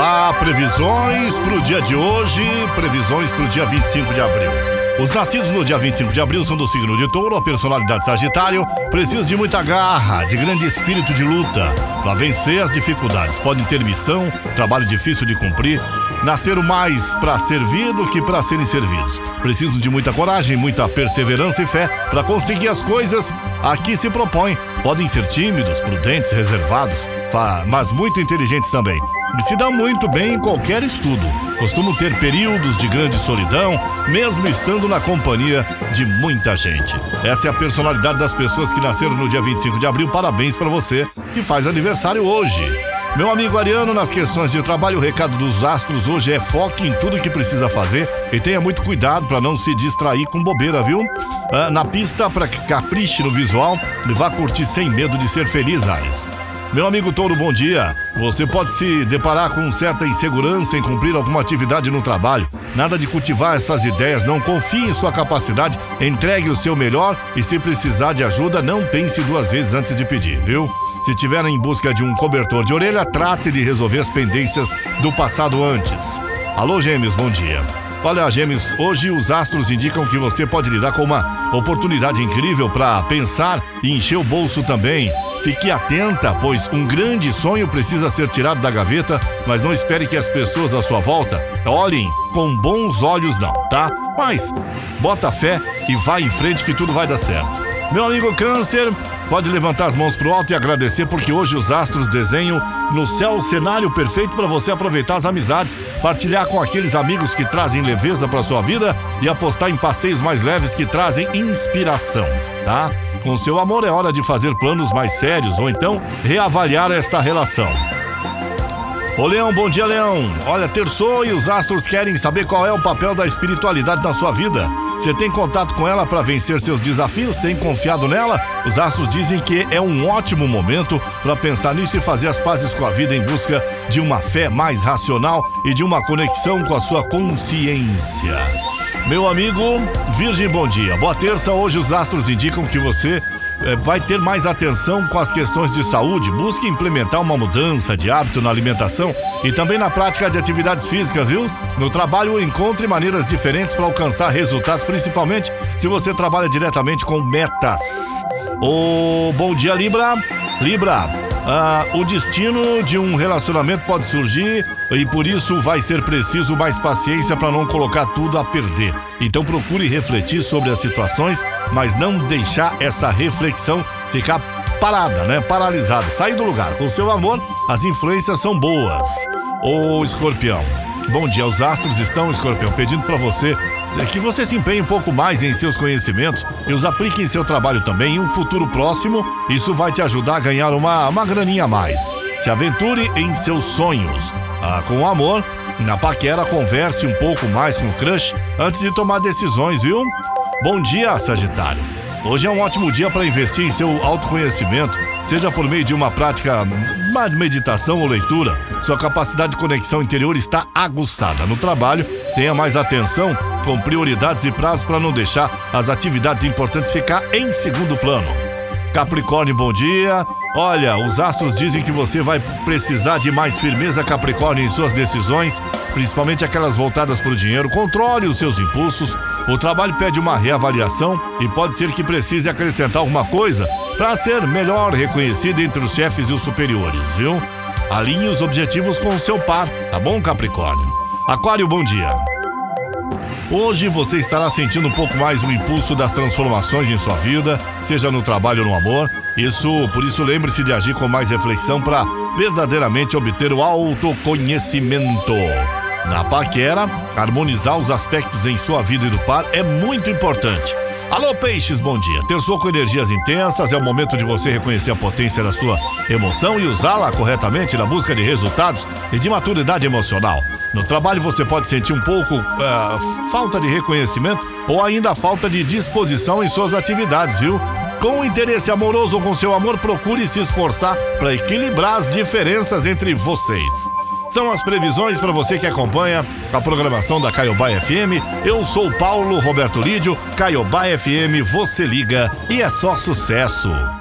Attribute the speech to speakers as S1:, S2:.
S1: lá, previsões para o dia de hoje, previsões para o dia 25 de abril. Os nascidos no dia 25 de abril são do signo de touro, a personalidade Sagitário, precisam de muita garra, de grande espírito de luta para vencer as dificuldades. Podem ter missão, trabalho difícil de cumprir, nasceram mais para servir do que para serem servidos. Precisam de muita coragem, muita perseverança e fé para conseguir as coisas a que se propõem. Podem ser tímidos, prudentes, reservados, mas muito inteligentes também. E se dão muito bem em qualquer estudo. Costumam ter períodos de grande solidão, mesmo estando na companhia de muita gente. Essa é a personalidade das pessoas que nasceram no dia 25 de abril. Parabéns para você que faz aniversário hoje. Meu amigo Ariano, nas questões de trabalho, o recado dos astros hoje é foque em tudo que precisa fazer e tenha muito cuidado para não se distrair com bobeira, viu? Ah, na pista, para que capriche no visual e vá curtir sem medo de ser feliz, Ares. Meu amigo Touro, bom dia. Você pode se deparar com certa insegurança em cumprir alguma atividade no trabalho. Nada de cultivar essas ideias, não confie em sua capacidade, entregue o seu melhor e se precisar de ajuda, não pense duas vezes antes de pedir, viu? Se tiver em busca de um cobertor de orelha, trate de resolver as pendências do passado antes. Alô, Gêmeos, bom dia. Olha, Gêmeos, hoje os astros indicam que você pode lidar com uma oportunidade incrível para pensar e encher o bolso também. Fique atenta, pois um grande sonho precisa ser tirado da gaveta, mas não espere que as pessoas à sua volta olhem com bons olhos, não, tá? Mas bota fé e vai em frente que tudo vai dar certo. Meu amigo Câncer, pode levantar as mãos pro alto e agradecer porque hoje os astros desenham no céu o cenário perfeito para você aproveitar as amizades, partilhar com aqueles amigos que trazem leveza para sua vida e apostar em passeios mais leves que trazem inspiração, tá? Com seu amor é hora de fazer planos mais sérios ou então reavaliar esta relação. Ô Leão, bom dia Leão. Olha, terçou e os astros querem saber qual é o papel da espiritualidade na sua vida. Você tem contato com ela para vencer seus desafios? Tem confiado nela? Os astros dizem que é um ótimo momento para pensar nisso e fazer as pazes com a vida em busca de uma fé mais racional e de uma conexão com a sua consciência. Meu amigo Virgem, bom dia. Boa terça. Hoje os astros indicam que você é, vai ter mais atenção com as questões de saúde. Busque implementar uma mudança de hábito na alimentação e também na prática de atividades físicas, viu? No trabalho, encontre maneiras diferentes para alcançar resultados, principalmente se você trabalha diretamente com metas. O bom dia, Libra. Libra, ah, o destino de um relacionamento pode surgir e por isso vai ser preciso mais paciência para não colocar tudo a perder. Então procure refletir sobre as situações, mas não deixar essa reflexão ficar parada, né? Paralisada. Sair do lugar. Com seu amor, as influências são boas. Ô escorpião, bom dia. Os astros estão, escorpião, pedindo para você que você se empenhe um pouco mais em seus conhecimentos e os aplique em seu trabalho também. Em um futuro próximo, isso vai te ajudar a ganhar uma, uma graninha a mais. Se aventure em seus sonhos. Ah, com amor, na paquera, converse um pouco mais com o crush antes de tomar decisões, viu? Bom dia, Sagitário. Hoje é um ótimo dia para investir em seu autoconhecimento, seja por meio de uma prática, uma meditação ou leitura. Sua capacidade de conexão interior está aguçada. No trabalho, tenha mais atenção com prioridades e prazos para não deixar as atividades importantes ficar em segundo plano. Capricórnio, bom dia. Olha, os astros dizem que você vai precisar de mais firmeza, Capricórnio, em suas decisões, principalmente aquelas voltadas para o dinheiro. Controle os seus impulsos. O trabalho pede uma reavaliação e pode ser que precise acrescentar alguma coisa para ser melhor reconhecido entre os chefes e os superiores, viu? Alinhe os objetivos com o seu par, tá bom, Capricórnio? Aquário, bom dia. Hoje você estará sentindo um pouco mais o impulso das transformações em sua vida, seja no trabalho ou no amor. Isso, por isso lembre-se de agir com mais reflexão para verdadeiramente obter o autoconhecimento. Na paquera, harmonizar os aspectos em sua vida e do par é muito importante. Alô, peixes, bom dia. Terçou com energias intensas, é o momento de você reconhecer a potência da sua emoção e usá-la corretamente na busca de resultados e de maturidade emocional. No trabalho você pode sentir um pouco uh, falta de reconhecimento ou ainda falta de disposição em suas atividades, viu? Com interesse amoroso ou com seu amor, procure se esforçar para equilibrar as diferenças entre vocês. São as previsões para você que acompanha a programação da Caiobá FM. Eu sou Paulo Roberto Lídio, Caiobá FM, você liga e é só sucesso.